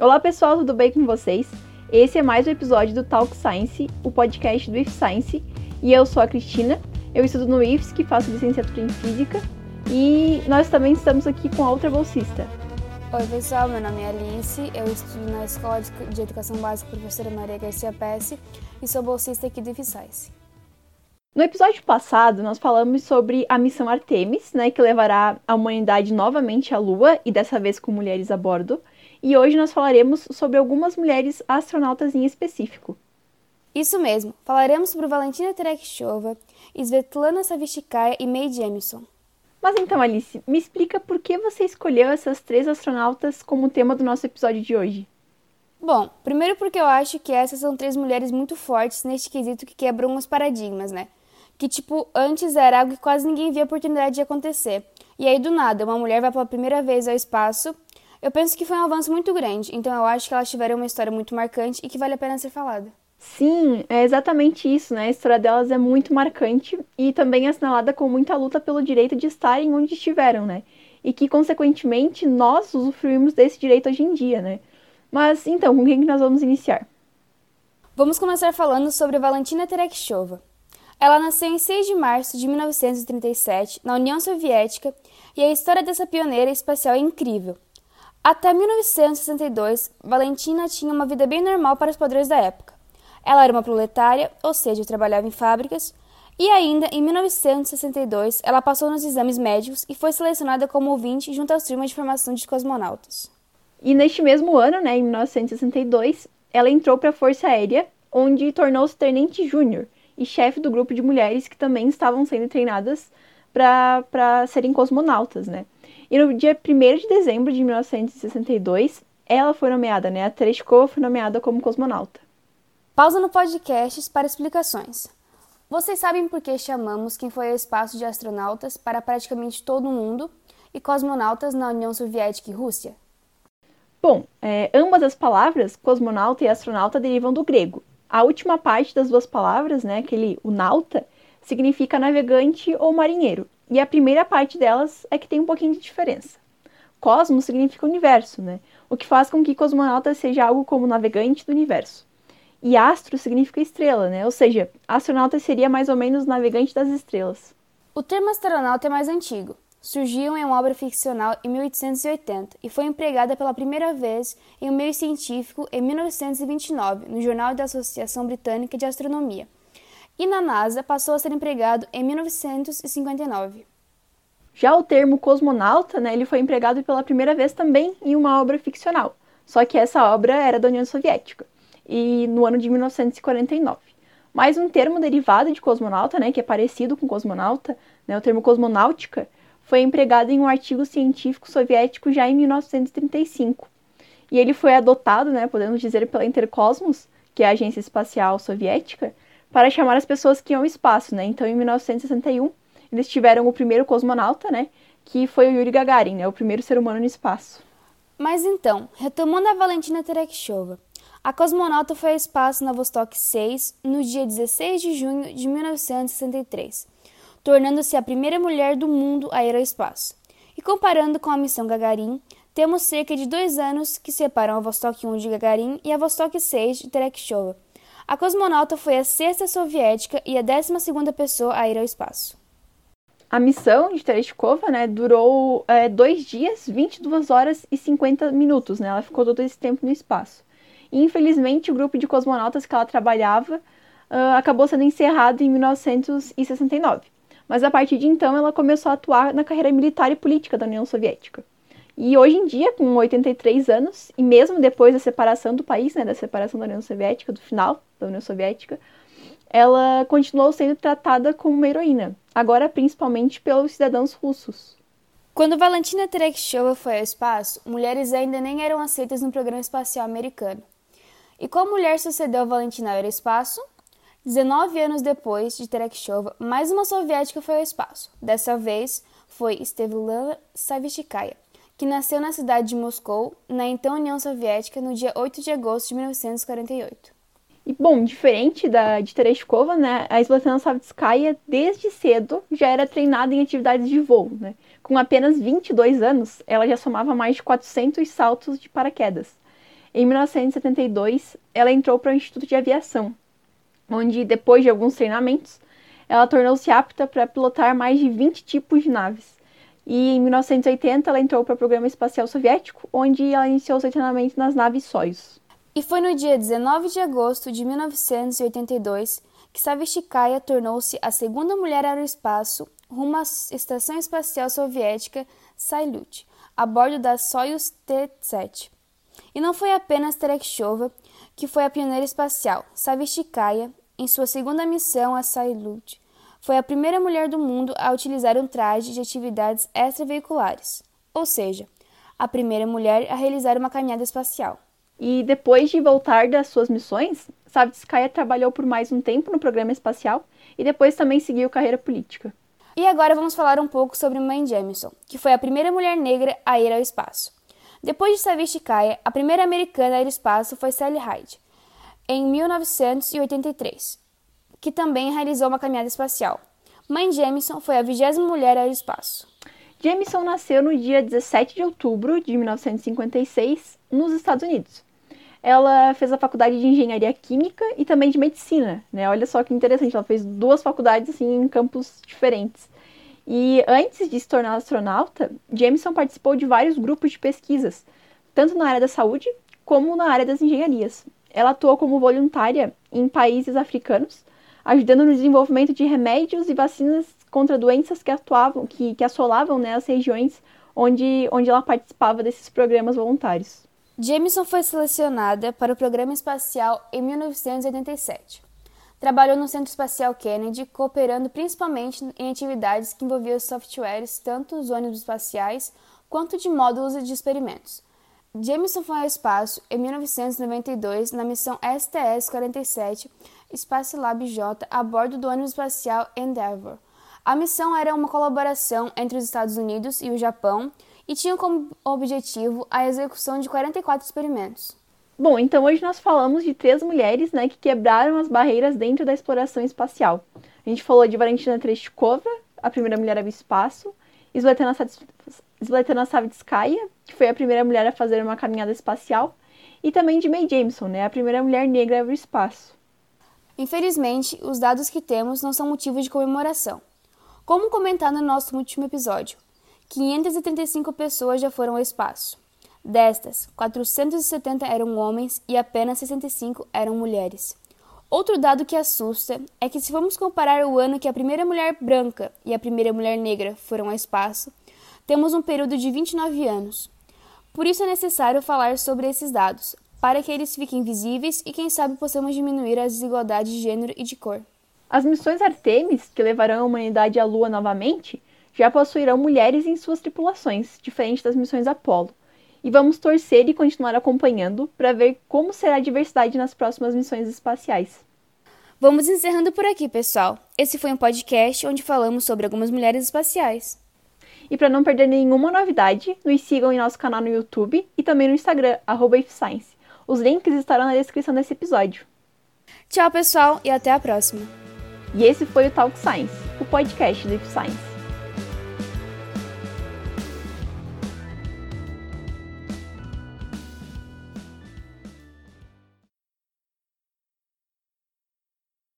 Olá pessoal, tudo bem com vocês? Esse é mais um episódio do Talk Science, o podcast do IF Science, e eu sou a Cristina, eu estudo no IFS, que faço licenciatura em Física, e nós também estamos aqui com a outra bolsista. Oi pessoal, meu nome é Alice, eu estudo na Escola de Educação Básica Professora Maria Garcia Pesce e sou bolsista aqui do IF Science. No episódio passado, nós falamos sobre a missão Artemis, né, que levará a humanidade novamente à Lua e dessa vez com mulheres a bordo e hoje nós falaremos sobre algumas mulheres astronautas em específico. Isso mesmo, falaremos sobre Valentina Tereshkova, Svetlana Savishkaya e Mae Jemison. Mas então, Alice, me explica por que você escolheu essas três astronautas como tema do nosso episódio de hoje. Bom, primeiro porque eu acho que essas são três mulheres muito fortes neste quesito que quebram os paradigmas, né? Que, tipo, antes era algo que quase ninguém via oportunidade de acontecer. E aí, do nada, uma mulher vai pela primeira vez ao espaço eu penso que foi um avanço muito grande, então eu acho que elas tiveram uma história muito marcante e que vale a pena ser falada. Sim, é exatamente isso, né? A história delas é muito marcante e também é assinalada com muita luta pelo direito de estarem onde estiveram, né? E que, consequentemente, nós usufruímos desse direito hoje em dia, né? Mas, então, com quem que nós vamos iniciar? Vamos começar falando sobre Valentina Tereshkova. Ela nasceu em 6 de março de 1937, na União Soviética, e a história dessa pioneira espacial é incrível. Até 1962, Valentina tinha uma vida bem normal para os padrões da época. Ela era uma proletária, ou seja, trabalhava em fábricas, e ainda em 1962 ela passou nos exames médicos e foi selecionada como ouvinte junto às turmas de formação de cosmonautas. E neste mesmo ano, né, em 1962, ela entrou para a Força Aérea, onde tornou-se tenente júnior e chefe do grupo de mulheres que também estavam sendo treinadas para serem cosmonautas, né? E no dia 1 de dezembro de 1962, ela foi nomeada, né? A Tereshkova foi nomeada como cosmonauta. Pausa no podcast para explicações. Vocês sabem por que chamamos quem foi ao espaço de astronautas para praticamente todo o mundo e cosmonautas na União Soviética e Rússia? Bom, é, ambas as palavras, cosmonauta e astronauta, derivam do grego. A última parte das duas palavras, né, aquele o nauta, significa navegante ou marinheiro, e a primeira parte delas é que tem um pouquinho de diferença. Cosmos significa universo, né? O que faz com que cosmonauta seja algo como navegante do universo. E astro significa estrela, né? Ou seja, astronauta seria mais ou menos navegante das estrelas. O termo astronauta é mais antigo. Surgiu em uma obra ficcional em 1880 e foi empregada pela primeira vez em um meio científico em 1929, no Jornal da Associação Britânica de Astronomia e na NASA passou a ser empregado em 1959. Já o termo cosmonauta, né, ele foi empregado pela primeira vez também em uma obra ficcional, só que essa obra era da União Soviética, e no ano de 1949. Mais um termo derivado de cosmonauta, né, que é parecido com cosmonauta, né, o termo cosmonáutica, foi empregado em um artigo científico soviético já em 1935. E ele foi adotado, né, podemos dizer, pela Intercosmos, que é a agência espacial soviética, para chamar as pessoas que iam ao espaço, né? Então, em 1961, eles tiveram o primeiro cosmonauta, né? Que foi o Yuri Gagarin, né? O primeiro ser humano no espaço. Mas então, retomando a Valentina Tereshkova, a cosmonauta foi ao espaço na Vostok 6 no dia 16 de junho de 1963, tornando-se a primeira mulher do mundo a ir ao espaço. E comparando com a missão Gagarin, temos cerca de dois anos que separam a Vostok 1 de Gagarin e a Vostok 6 de Tereshkova, a cosmonauta foi a sexta soviética e a décima segunda pessoa a ir ao espaço. A missão de Tereshkova né, durou é, dois dias, 22 horas e 50 minutos. Né? Ela ficou todo esse tempo no espaço. E, infelizmente, o grupo de cosmonautas que ela trabalhava uh, acabou sendo encerrado em 1969. Mas a partir de então, ela começou a atuar na carreira militar e política da União Soviética. E hoje em dia, com 83 anos, e mesmo depois da separação do país, né, da separação da União Soviética, do final da União Soviética, ela continuou sendo tratada como uma heroína, agora principalmente pelos cidadãos russos. Quando Valentina Tereshkova foi ao espaço, mulheres ainda nem eram aceitas no programa espacial americano. E qual mulher sucedeu Valentina ao espaço? 19 anos depois de Tereshkova, mais uma soviética foi ao espaço. Dessa vez foi Svetlana Savishkaya que nasceu na cidade de Moscou, na então União Soviética, no dia 8 de agosto de 1948. E, bom, diferente da de Tereshkova, né, a Svetlana Savitskaya, desde cedo, já era treinada em atividades de voo. Né? Com apenas 22 anos, ela já somava mais de 400 saltos de paraquedas. Em 1972, ela entrou para o Instituto de Aviação, onde, depois de alguns treinamentos, ela tornou-se apta para pilotar mais de 20 tipos de naves. E em 1980, ela entrou para o Programa Espacial Soviético, onde ela iniciou seu treinamento nas naves Soyuz. E foi no dia 19 de agosto de 1982 que Savishkaya tornou-se a segunda mulher aeroespaço rumo à Estação Espacial Soviética Salyut, a bordo da Soyuz T-7. E não foi apenas Tereshkova que foi a pioneira espacial. Savishkaya, em sua segunda missão a Salyut, foi a primeira mulher do mundo a utilizar um traje de atividades extraveiculares, ou seja, a primeira mulher a realizar uma caminhada espacial. E depois de voltar das suas missões, Savitskaya trabalhou por mais um tempo no programa espacial e depois também seguiu carreira política. E agora vamos falar um pouco sobre Mãe Jamison, que foi a primeira mulher negra a ir ao espaço. Depois de Savitskaya, a primeira americana a ir ao espaço foi Sally Ride, em 1983, que também realizou uma caminhada espacial. Mãe Jamison foi a vigésima mulher ao espaço. Jamison nasceu no dia 17 de outubro de 1956 nos Estados Unidos. Ela fez a faculdade de engenharia química e também de medicina, né? Olha só que interessante, ela fez duas faculdades assim em campos diferentes. E antes de se tornar astronauta, Jameson participou de vários grupos de pesquisas, tanto na área da saúde como na área das engenharias. Ela atuou como voluntária em países africanos, ajudando no desenvolvimento de remédios e vacinas contra doenças que atuavam, que, que assolavam né, as regiões onde, onde ela participava desses programas voluntários. Jameson foi selecionada para o programa espacial em 1987. Trabalhou no Centro Espacial Kennedy, cooperando principalmente em atividades que envolviam softwares, tanto os ônibus espaciais quanto de módulos de experimentos. Jameson foi ao espaço em 1992 na missão STS-47 Space Lab J a bordo do ônibus espacial Endeavour. A missão era uma colaboração entre os Estados Unidos e o Japão e tinha como objetivo a execução de 44 experimentos. Bom, então hoje nós falamos de três mulheres né, que quebraram as barreiras dentro da exploração espacial. A gente falou de Valentina Tereshkova, a primeira mulher a espaço, Svetlana Savitskaya, que foi a primeira mulher a fazer uma caminhada espacial, e também de Mae Jameson, né, a primeira mulher negra a espaço. Infelizmente, os dados que temos não são motivo de comemoração. Como comentado no nosso último episódio, 535 pessoas já foram ao espaço. Destas, 470 eram homens e apenas 65 eram mulheres. Outro dado que assusta é que, se vamos comparar o ano que a primeira mulher branca e a primeira mulher negra foram ao espaço, temos um período de 29 anos. Por isso é necessário falar sobre esses dados, para que eles fiquem visíveis e, quem sabe, possamos diminuir as desigualdades de gênero e de cor. As missões Artemis, que levarão a humanidade à Lua novamente, já possuirão mulheres em suas tripulações, diferente das missões Apollo e vamos torcer e continuar acompanhando para ver como será a diversidade nas próximas missões espaciais. Vamos encerrando por aqui, pessoal. Esse foi um podcast onde falamos sobre algumas mulheres espaciais. E para não perder nenhuma novidade, nos sigam em nosso canal no YouTube e também no Instagram, @ifscience. Os links estarão na descrição desse episódio. Tchau, pessoal, e até a próxima. E esse foi o Talk Science, o podcast do If Science.